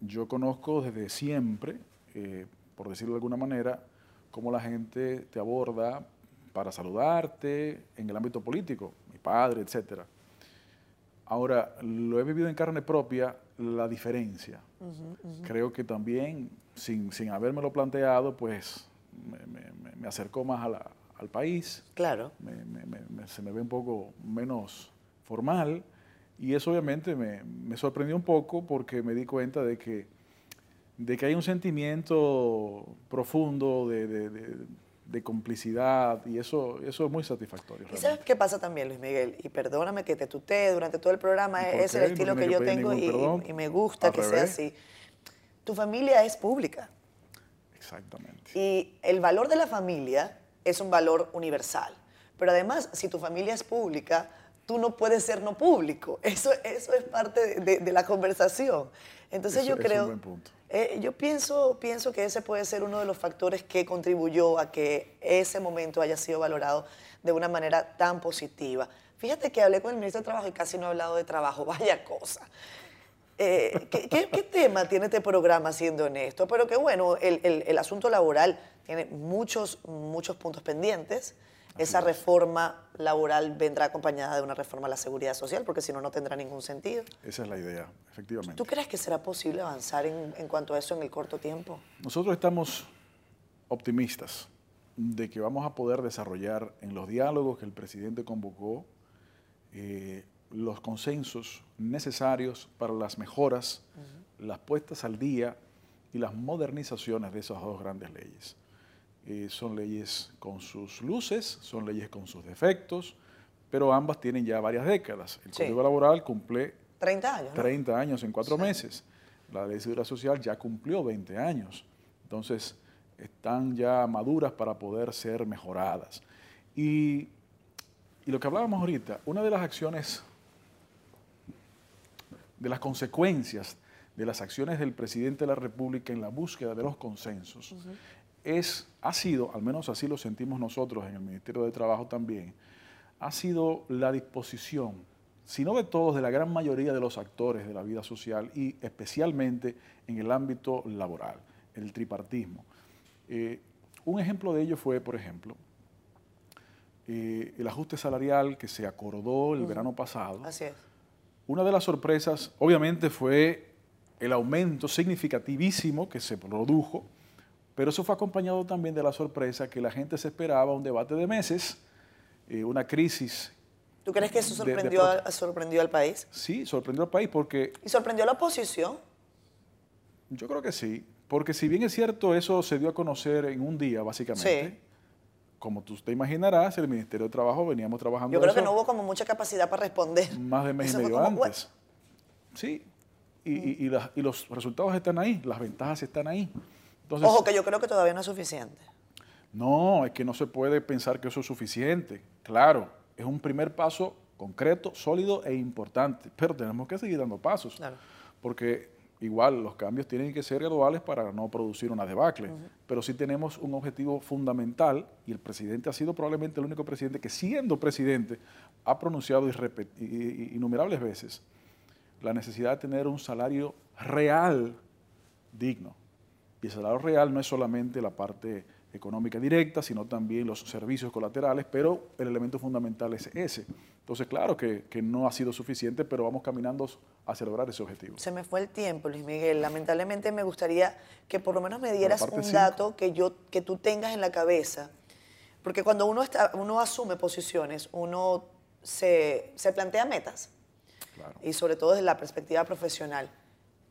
Yo conozco desde siempre, eh, por decirlo de alguna manera, cómo la gente te aborda para saludarte en el ámbito político, mi padre, etc. Ahora, lo he vivido en carne propia, la diferencia. Creo que también, sin, sin habérmelo planteado, pues me, me- me- me acercó más a la- al país Claro. me- me- me- me- se me ve un poco menos formal y eso obviamente me, me sorprendió un poco porque me di cuenta de que, de que hay un sentimiento profundo de, de- de- de complicidad y eso, eso es muy satisfactorio. ¿Y sabes qué pasa también, Luis Miguel? Y perdóname que te tutee durante todo el programa, ¿Y por es el estilo que yo tengo y, ningún perdón. y me gusta que sea así. Tu familia es pública Exactamente. y el valor de la familia es un valor universal. Pero además, si tu familia es pública, tú no puedes ser no público. Eso, eso es parte de, de- de la conversación. Entonces Eso- yo eso es un creo... buen punto. Eh, yo pienso, pienso que ese puede ser uno de los factores que contribuyó a que ese momento haya sido valorado de una manera tan positiva. Fíjate que hablé con el ministro de Trabajo y casi no he hablado de trabajo, vaya cosa. Eh, ¿qué, qué, qué tema tiene este programa siendo honesto? Pero que bueno, el, el- el asunto laboral tiene muchos, muchos puntos pendientes. Esa reforma laboral vendrá acompañada de una reforma a la seguridad social, porque si no, no tendrá ningún sentido. Esa es la idea, efectivamente. ¿Tú crees que será posible avanzar en, en cuanto a eso en el corto tiempo? Nosotros estamos optimistas de que vamos a poder desarrollar en los diálogos que el presidente convocó eh, los consensos necesarios para las mejoras, las puestas al día y las modernizaciones de esas dos grandes leyes. Eh, son leyes con sus luces, son leyes con sus defectos, pero ambas tienen ya varias décadas. El Sí. Código Laboral cumple 30 años, ¿no? 30 años en cuatro meses. La ley de seguridad social ya cumplió 20 años. Entonces, están ya maduras para poder ser mejoradas. Y, y lo que hablábamos ahorita, una de las acciones, de las consecuencias de las acciones del presidente de la República en la búsqueda de los consensos, es, ha sido, al menos así lo sentimos nosotros en el Ministerio de Trabajo también, ha sido la disposición, si no de todos, de la gran mayoría de los actores de la vida social y especialmente en el ámbito laboral, el tripartismo. Eh, un ejemplo de ello fue, por ejemplo, eh, el ajuste salarial que se acordó el verano pasado. Así es. Una de las sorpresas, obviamente, fue el aumento significativísimo que se produjo, pero eso fue acompañado también de la sorpresa que la gente se esperaba un debate de meses, eh, una crisis ¿Tú crees que eso sorprendió, sorprendió al país? Sí, sorprendió al país porque... ¿Y sorprendió a la oposición? Yo creo que sí, porque si bien es cierto, eso se dio a conocer en un día, básicamente. Como tú te imaginarás, el Ministerio de Trabajo veníamos trabajando. Yo creo que no hubo como mucha capacidad para responder. Más de mes y medio antes. Sí, y, y, los resultados están ahí, las ventajas están ahí. Ojo, que yo creo que todavía no es suficiente. No, es que no se puede pensar que eso es suficiente. Claro, es un primer paso concreto, sólido e importante, pero tenemos que seguir dando pasos. Claro. Porque igual los cambios tienen que ser graduales para no producir una debacle, pero sí tenemos un objetivo fundamental y el presidente ha sido probablemente el único presidente que siendo presidente ha pronunciado innumerables veces la necesidad de tener un salario real digno. Y el salario real no es solamente la parte económica directa, sino también los servicios colaterales, pero el elemento fundamental es ese. Entonces, claro que, no ha sido suficiente, pero vamos caminando hacia lograr ese objetivo. Se me fue el tiempo, Luis Miguel. Lamentablemente me gustaría que por lo menos me dieras un dato que, yo, que tú tengas en la cabeza. Porque cuando uno, está, uno asume posiciones, uno se, se plantea metas. Y sobre todo desde la perspectiva profesional.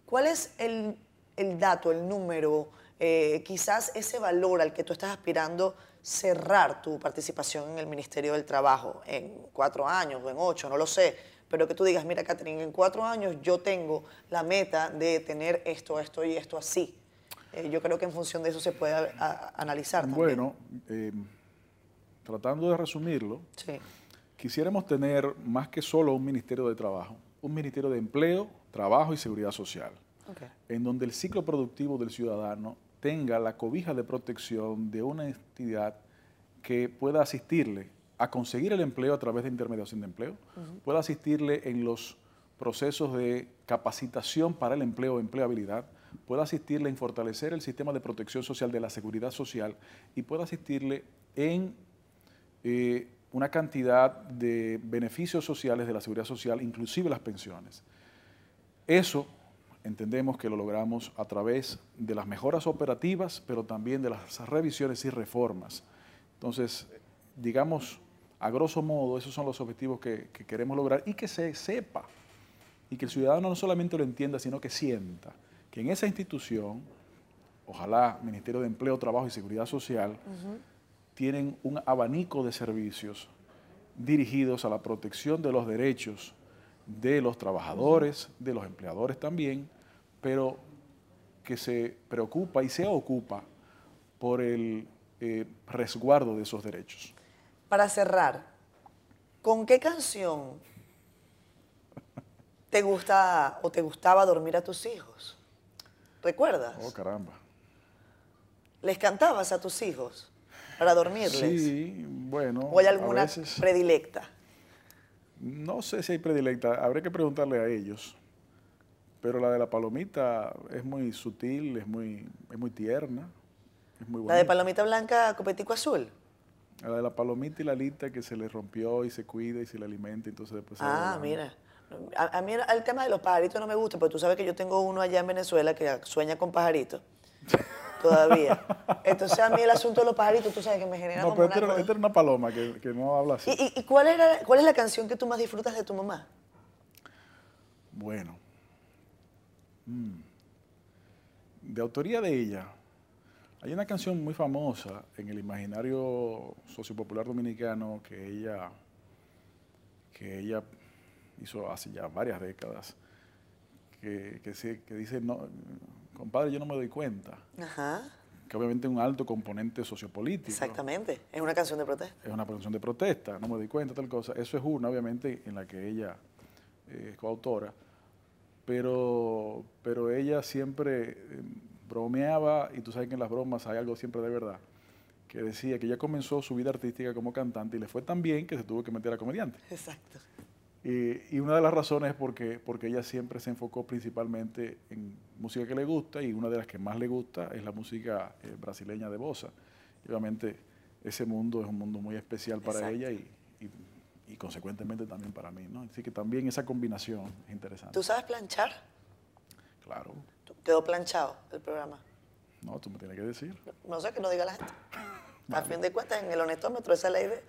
¿Cuál es el, el dato, el número, eh, quizás ese valor al que tú estás aspirando cerrar tu participación en el Ministerio del Trabajo en cuatro años o en ocho, no lo sé, pero que tú digas, mira, Catherine, en cuatro años yo tengo la meta de tener esto, esto y esto así. Eh, yo creo que en función de eso se puede analizar también. Bueno, eh, tratando de resumirlo, quisiéramos tener más que solo un Ministerio de Trabajo, un Ministerio de Empleo, Trabajo y Seguridad Social, en donde el ciclo productivo del ciudadano tenga la cobija de protección de una entidad que pueda asistirle a conseguir el empleo a través de intermediación de empleo, pueda asistirle en los procesos de capacitación para el empleo o empleabilidad, pueda asistirle en fortalecer el sistema de protección social de la seguridad social y pueda asistirle en eh, una cantidad de beneficios sociales de la seguridad social, inclusive las pensiones. Eso entendemos que lo logramos a través de las mejoras operativas, pero también de las revisiones y reformas. Entonces, digamos, a grosso modo, esos son los objetivos que, queremos lograr y que se sepa, y que el ciudadano no solamente lo entienda, sino que sienta que en esa institución, ojalá Ministerio de Empleo, Trabajo y Seguridad Social, tienen un abanico de servicios dirigidos a la protección de los derechos de los trabajadores, de los empleadores también, pero que se preocupa y se ocupa por el eh, resguardo de esos derechos. Para cerrar, ¿con qué canción te gusta o te gustaba dormir a tus hijos? ¿Recuerdas? Oh, caramba. ¿Les cantabas a tus hijos para dormirles? Sí, bueno. ¿O hay alguna predilecta? No sé si hay predilecta, habría que preguntarle a ellos. Pero la de la palomita es muy sutil, es muy, es muy tierna, es muy ¿La de palomita blanca, copetico azul? La de la palomita y la alita que se le rompió y se cuida y se le alimenta, entonces después Ah, mira. A, mí el tema de los pajaritos no me gusta, porque tú sabes que yo tengo uno allá en Venezuela que sueña con pajaritos. Todavía. Entonces a mí el asunto de los pajaritos, tú sabes que me genera no, pero esta, era una paloma que, que no habla así. ¿Y, y cuál, era, cuál es la canción que tú más disfrutas de tu mamá? Bueno. De autoría de ella, hay una canción muy famosa en el imaginario sociopopular dominicano que ella, que ella hizo hace ya varias décadas, que, que, dice, no, compadre, yo no me doy cuenta. Que obviamente es un alto componente sociopolítico. Exactamente, es una canción de protesta. Es una canción de protesta, no me doy cuenta, tal cosa. Eso es una, obviamente, en la que ella eh, es coautora pero, pero ella siempre eh, bromeaba, y tú sabes que en las bromas hay algo siempre de verdad, que decía que ella comenzó su vida artística como cantante y le fue tan bien que se tuvo que meter a comediante. Exacto. Y, una de las razones es porque, porque ella siempre se enfocó principalmente en música que le gusta y una de las que más le gusta es la música eh, brasileña de bossa. Y obviamente ese mundo es un mundo muy especial para ella y, y consecuentemente también para mí. ¿no? Así que también esa combinación es interesante. ¿Tú sabes planchar? Claro. ¿Quedó planchado el programa? No, tú me tienes que decir. No sé, que no diga la gente. A fin de cuentas, en el honestómetro esa ley de...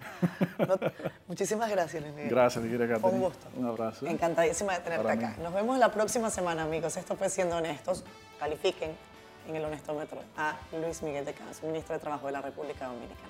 No- muchísimas gracias, Luis Miguel. Gracias, mi querida Un gusto. Un abrazo. Encantadísima de tenerte Para acá. mí. Nos vemos la próxima semana, amigos. Esto fue Siendo Honestos. Califiquen en el honestómetro a Luis Miguel de Camps, ministro de Trabajo de la República Dominicana.